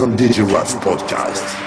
On DJ Ralph Podcast.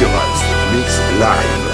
Dangerous Mix Live.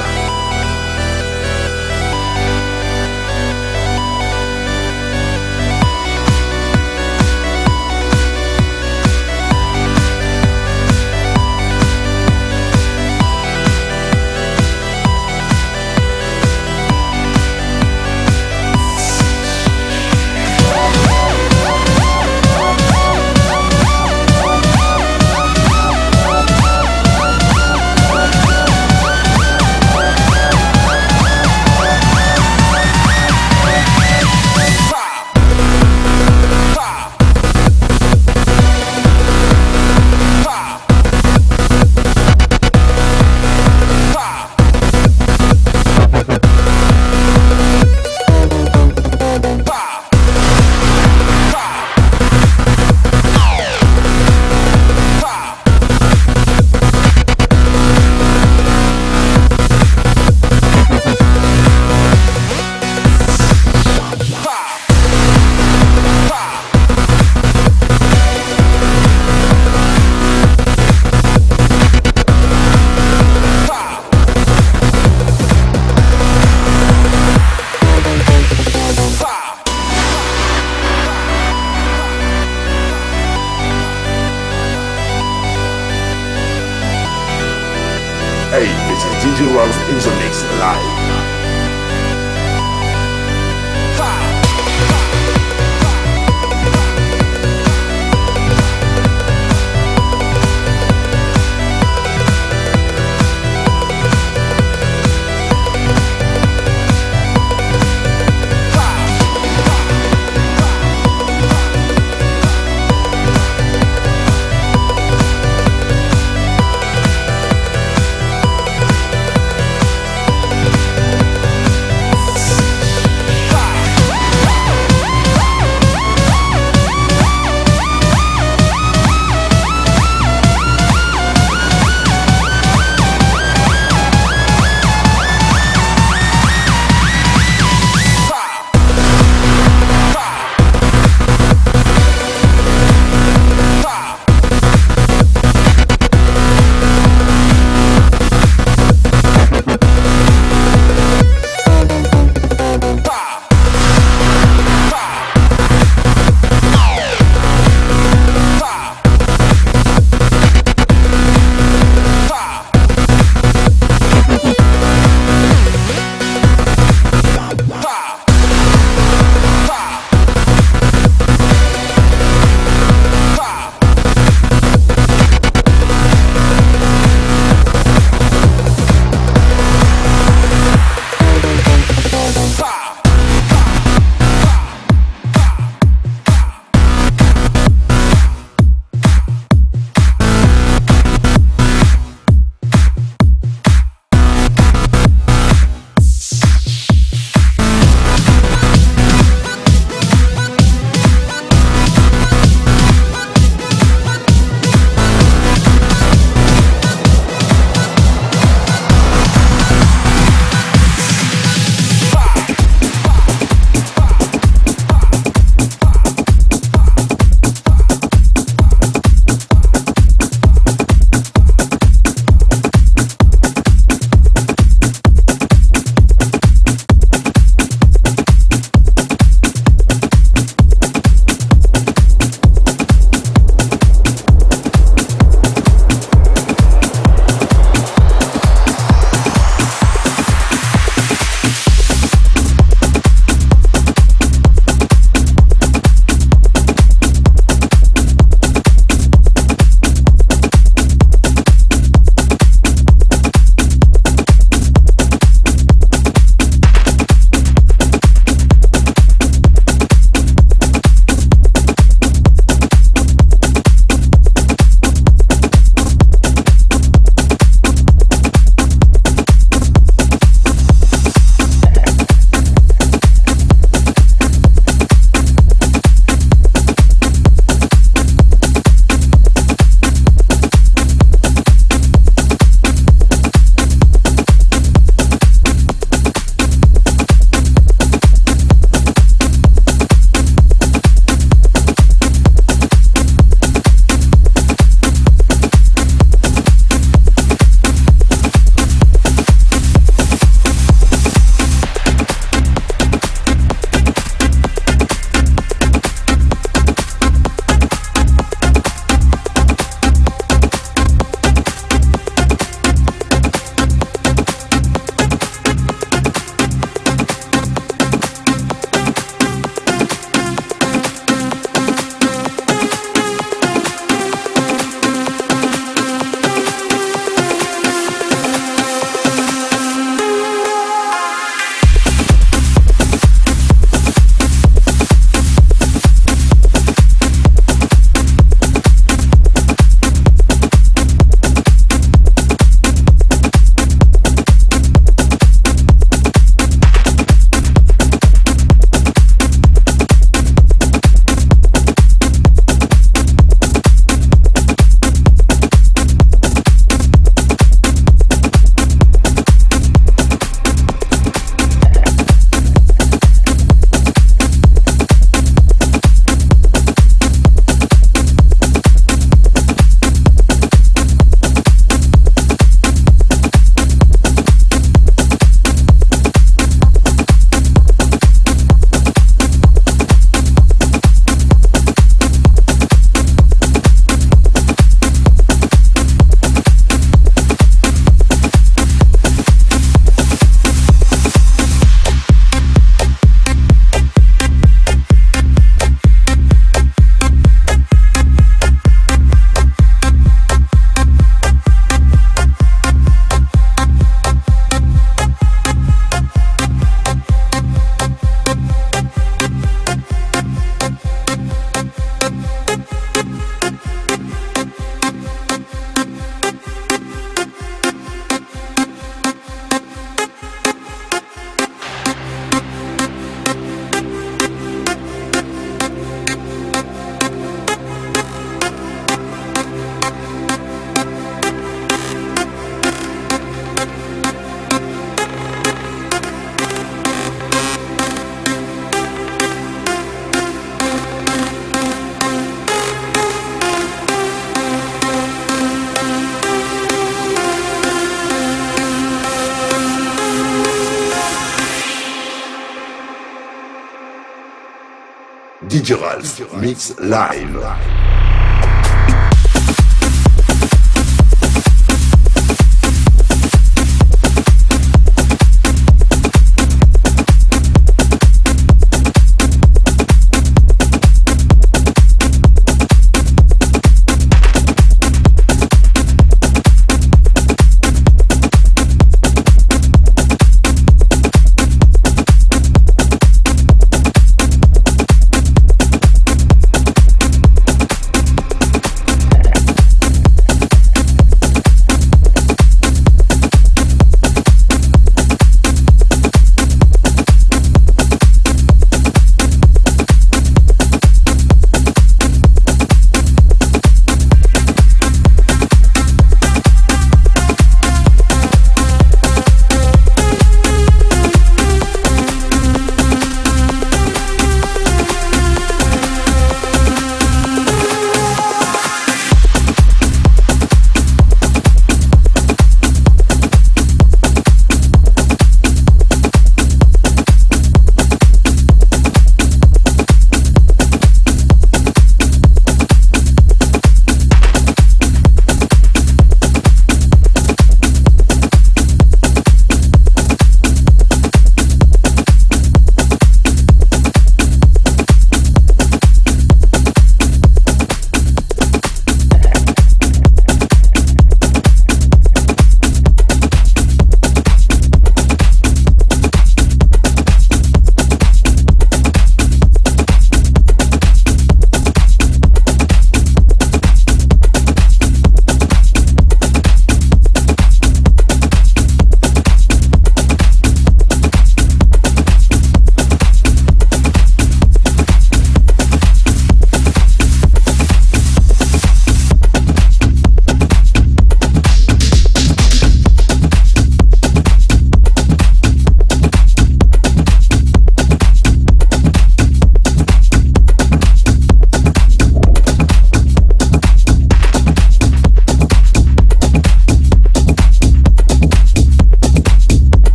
Mix live.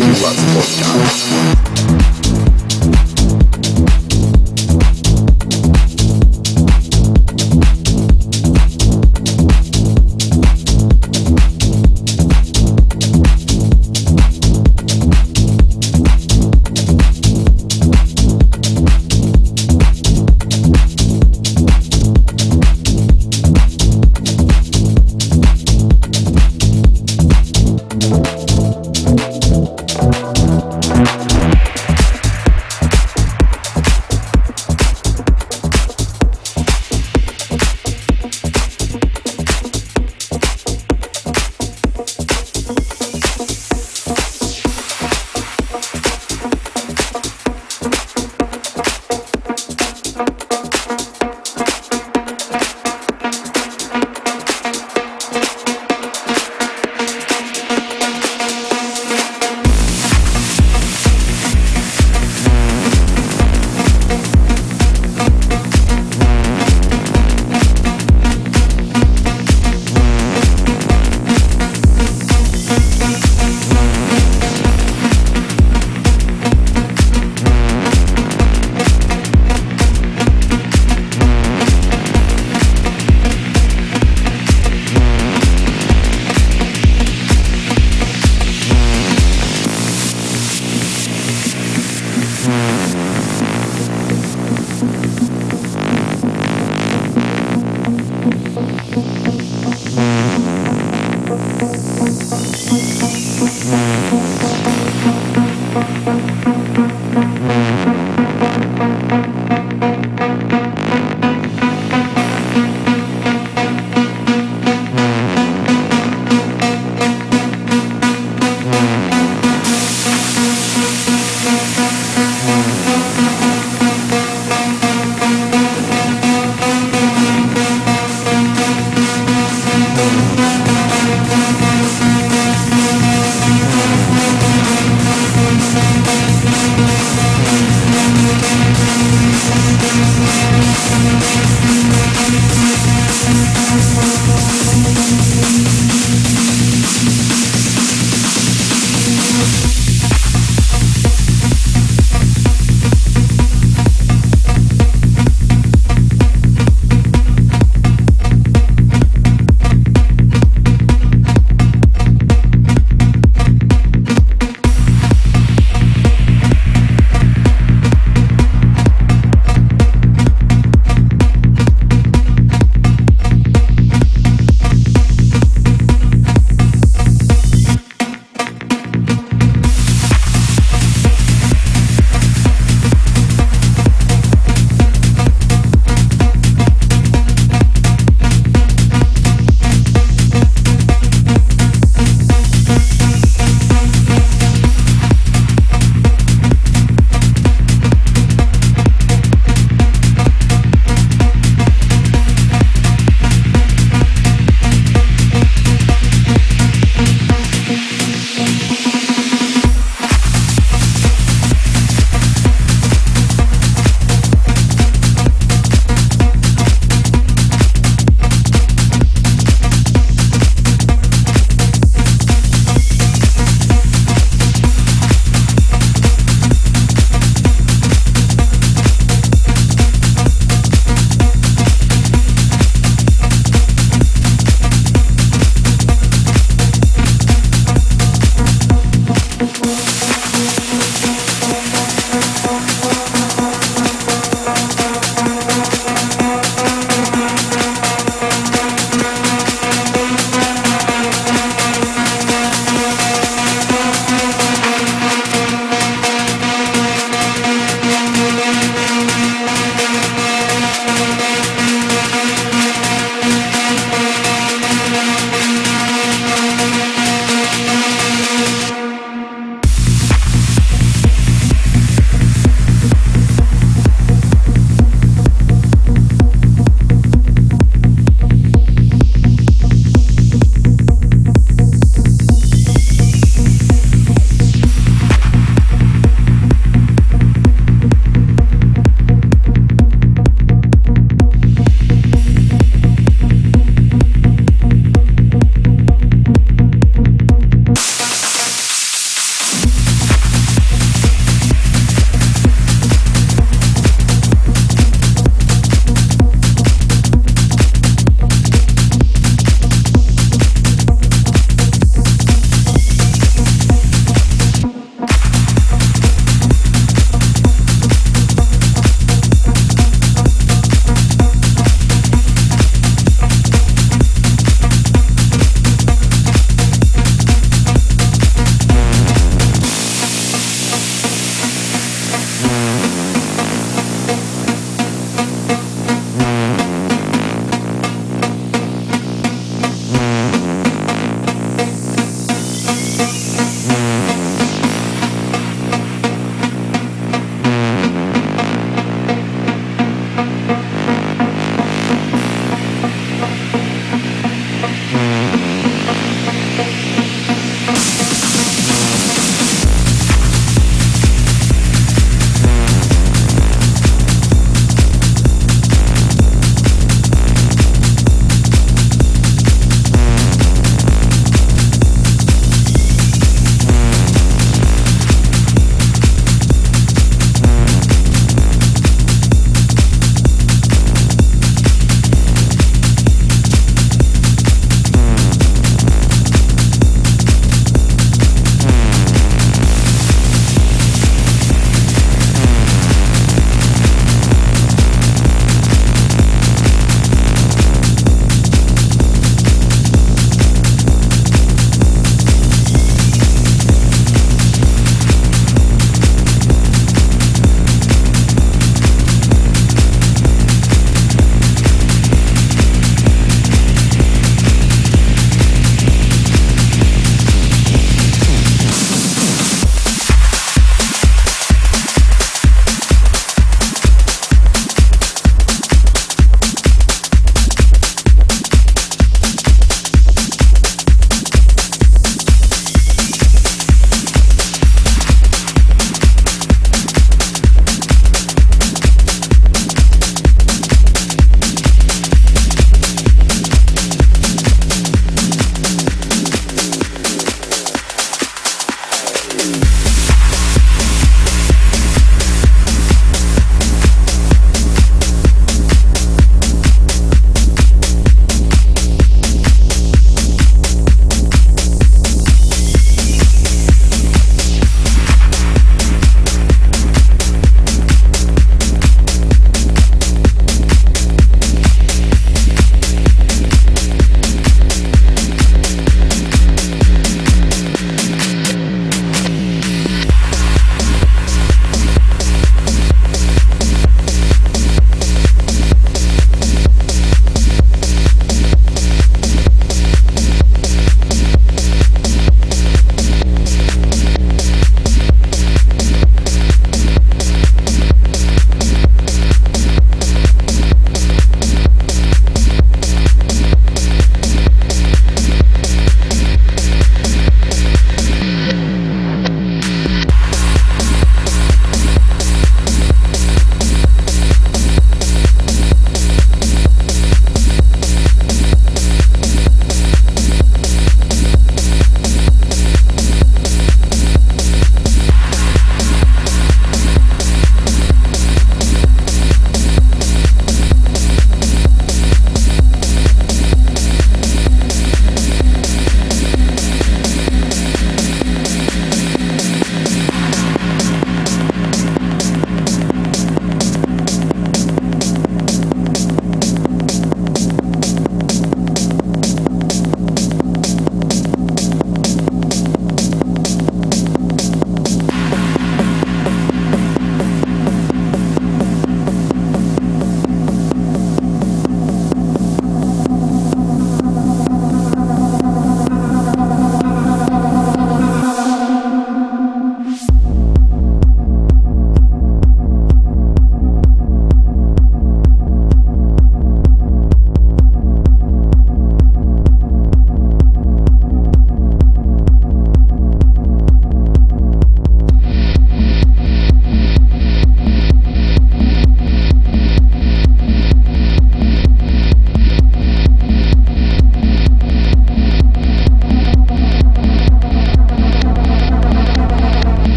Lots of time.